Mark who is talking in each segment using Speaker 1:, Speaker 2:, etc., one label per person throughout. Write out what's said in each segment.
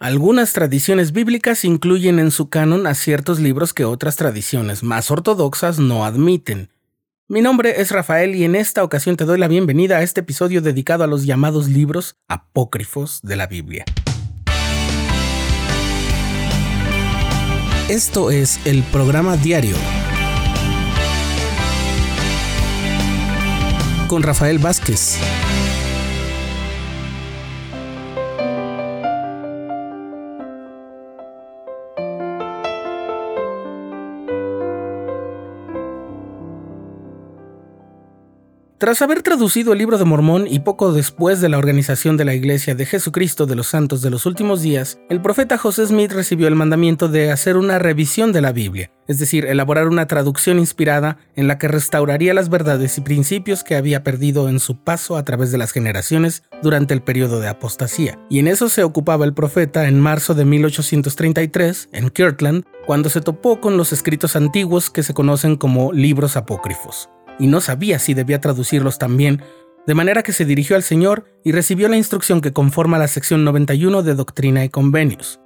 Speaker 1: Algunas tradiciones bíblicas incluyen en su canon a ciertos libros que otras tradiciones más ortodoxas no admiten. Mi nombre es Rafael y en esta ocasión te doy la bienvenida a este episodio dedicado a los llamados libros apócrifos de la Biblia. Esto es el programa diario con Rafael Vázquez. Tras haber traducido el libro de Mormón y poco después de la organización de la Iglesia de Jesucristo de los Santos de los Últimos Días, el profeta José Smith recibió el mandamiento de hacer una revisión de la Biblia, es decir, elaborar una traducción inspirada en la que restauraría las verdades y principios que había perdido en su paso a través de las generaciones durante el periodo de apostasía. Y en eso se ocupaba el profeta en marzo de 1833, en Kirtland, cuando se topó con los escritos antiguos que se conocen como libros apócrifos y no sabía si debía traducirlos también, de manera que se dirigió al Señor y recibió la instrucción que conforma la sección 91 de Doctrina y Convenios.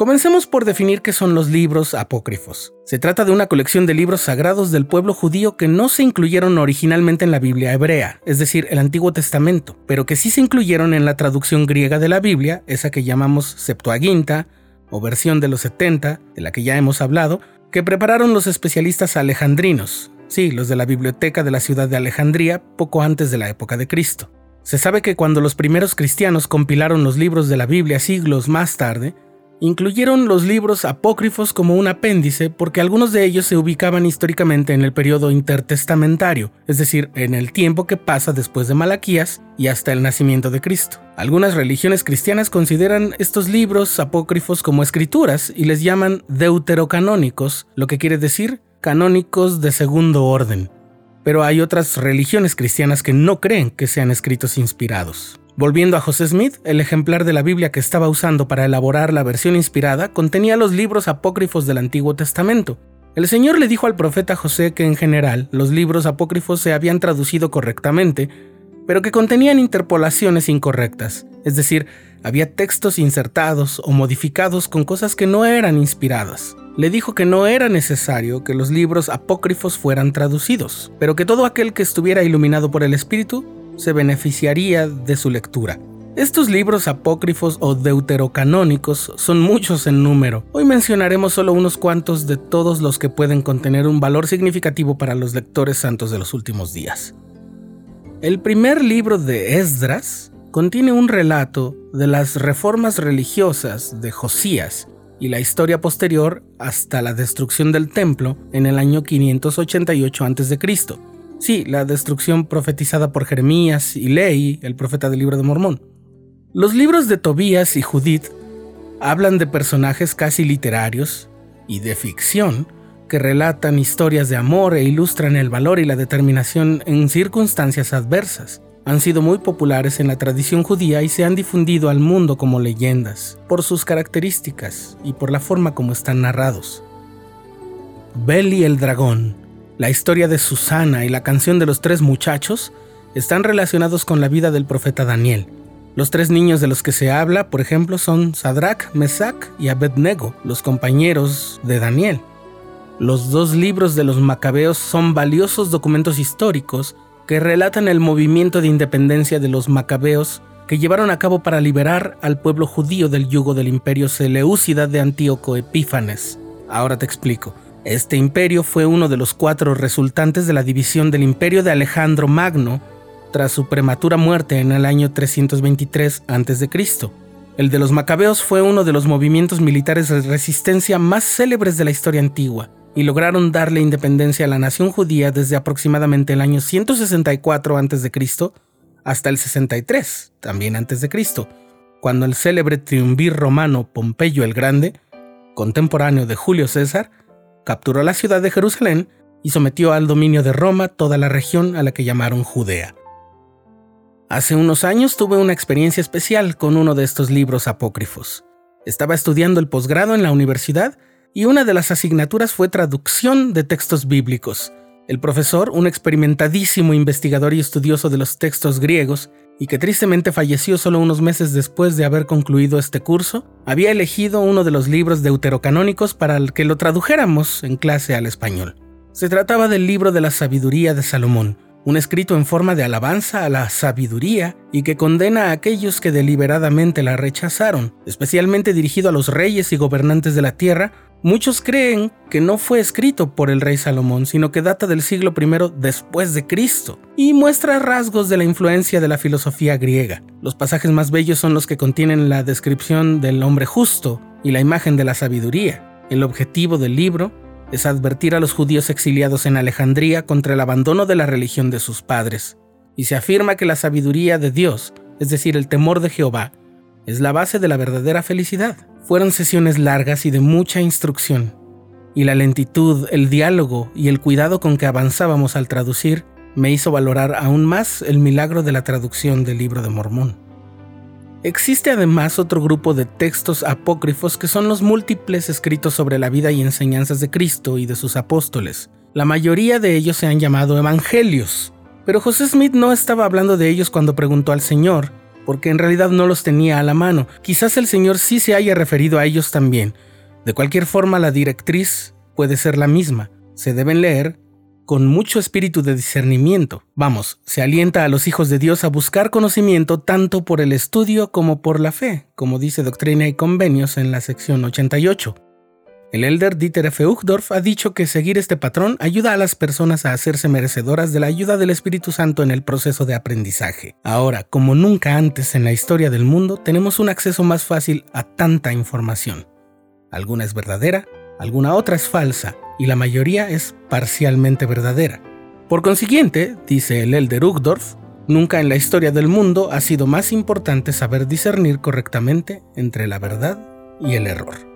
Speaker 1: Comencemos por definir qué son los libros apócrifos. Se trata de una colección de libros sagrados del pueblo judío que no se incluyeron originalmente en la Biblia hebrea, es decir, el Antiguo Testamento, pero que sí se incluyeron en la traducción griega de la Biblia, esa que llamamos Septuaginta, o versión de los 70, de la que ya hemos hablado, que prepararon los especialistas alejandrinos, Sí, los de la biblioteca de la ciudad de Alejandría poco antes de la época de Cristo. Se sabe que cuando los primeros cristianos compilaron los libros de la Biblia siglos más tarde, incluyeron los libros apócrifos como un apéndice porque algunos de ellos se ubicaban históricamente en el periodo intertestamentario, es decir, en el tiempo que pasa después de Malaquías y hasta el nacimiento de Cristo. Algunas religiones cristianas consideran estos libros apócrifos como escrituras y les llaman deuterocanónicos, lo que quiere decir canónicos de segundo orden, pero hay otras religiones cristianas que no creen que sean escritos inspirados. Volviendo a José Smith, el ejemplar de la Biblia que estaba usando para elaborar la versión inspirada contenía los libros apócrifos del Antiguo Testamento. El Señor le dijo al profeta José que en general los libros apócrifos se habían traducido correctamente, pero que contenían interpolaciones incorrectas, es decir, había textos insertados o modificados con cosas que no eran inspiradas le dijo que no era necesario que los libros apócrifos fueran traducidos, pero que todo aquel que estuviera iluminado por el Espíritu se beneficiaría de su lectura. Estos libros apócrifos o deuterocanónicos son muchos en número. Hoy mencionaremos solo unos cuantos de todos los que pueden contener un valor significativo para los lectores santos de los últimos días. El primer libro de Esdras contiene un relato de las reformas religiosas de Josías y la historia posterior hasta la destrucción del templo en el año 588 a.C. Sí, la destrucción profetizada por Jeremías y Ley, el profeta del libro de Mormón. Los libros de Tobías y Judith hablan de personajes casi literarios y de ficción que relatan historias de amor e ilustran el valor y la determinación en circunstancias adversas han sido muy populares en la tradición judía y se han difundido al mundo como leyendas, por sus características y por la forma como están narrados. Bel y el dragón, la historia de Susana y la canción de los tres muchachos están relacionados con la vida del profeta Daniel. Los tres niños de los que se habla, por ejemplo, son Sadrach, Mesach y Abednego, los compañeros de Daniel. Los dos libros de los macabeos son valiosos documentos históricos que relatan el movimiento de independencia de los macabeos que llevaron a cabo para liberar al pueblo judío del yugo del imperio Seleucida de Antíoco Epífanes. Ahora te explico. Este imperio fue uno de los cuatro resultantes de la división del imperio de Alejandro Magno tras su prematura muerte en el año 323 a.C. El de los macabeos fue uno de los movimientos militares de resistencia más célebres de la historia antigua y lograron darle independencia a la nación judía desde aproximadamente el año 164 a.C. hasta el 63, también a.C., cuando el célebre triunvir romano Pompeyo el Grande, contemporáneo de Julio César, capturó la ciudad de Jerusalén y sometió al dominio de Roma toda la región a la que llamaron Judea. Hace unos años tuve una experiencia especial con uno de estos libros apócrifos. Estaba estudiando el posgrado en la universidad y una de las asignaturas fue traducción de textos bíblicos. El profesor, un experimentadísimo investigador y estudioso de los textos griegos, y que tristemente falleció solo unos meses después de haber concluido este curso, había elegido uno de los libros deuterocanónicos para el que lo tradujéramos en clase al español. Se trataba del libro de la sabiduría de Salomón, un escrito en forma de alabanza a la sabiduría y que condena a aquellos que deliberadamente la rechazaron, especialmente dirigido a los reyes y gobernantes de la tierra. Muchos creen que no fue escrito por el rey Salomón, sino que data del siglo I después de Cristo y muestra rasgos de la influencia de la filosofía griega. Los pasajes más bellos son los que contienen la descripción del hombre justo y la imagen de la sabiduría. El objetivo del libro es advertir a los judíos exiliados en Alejandría contra el abandono de la religión de sus padres, y se afirma que la sabiduría de Dios, es decir, el temor de Jehová, es la base de la verdadera felicidad. Fueron sesiones largas y de mucha instrucción, y la lentitud, el diálogo y el cuidado con que avanzábamos al traducir me hizo valorar aún más el milagro de la traducción del libro de Mormón. Existe además otro grupo de textos apócrifos que son los múltiples escritos sobre la vida y enseñanzas de Cristo y de sus apóstoles. La mayoría de ellos se han llamado evangelios, pero José Smith no estaba hablando de ellos cuando preguntó al Señor, porque en realidad no los tenía a la mano. Quizás el Señor sí se haya referido a ellos también. De cualquier forma, la directriz puede ser la misma. Se deben leer con mucho espíritu de discernimiento. Vamos, se alienta a los hijos de Dios a buscar conocimiento tanto por el estudio como por la fe, como dice Doctrina y Convenios en la sección 88. El elder Dieter F. Uchtdorf ha dicho que seguir este patrón ayuda a las personas a hacerse merecedoras de la ayuda del Espíritu Santo en el proceso de aprendizaje. Ahora, como nunca antes en la historia del mundo, tenemos un acceso más fácil a tanta información. Alguna es verdadera, alguna otra es falsa, y la mayoría es parcialmente verdadera. Por consiguiente, dice el Elder Uchtdorf, nunca en la historia del mundo ha sido más importante saber discernir correctamente entre la verdad y el error.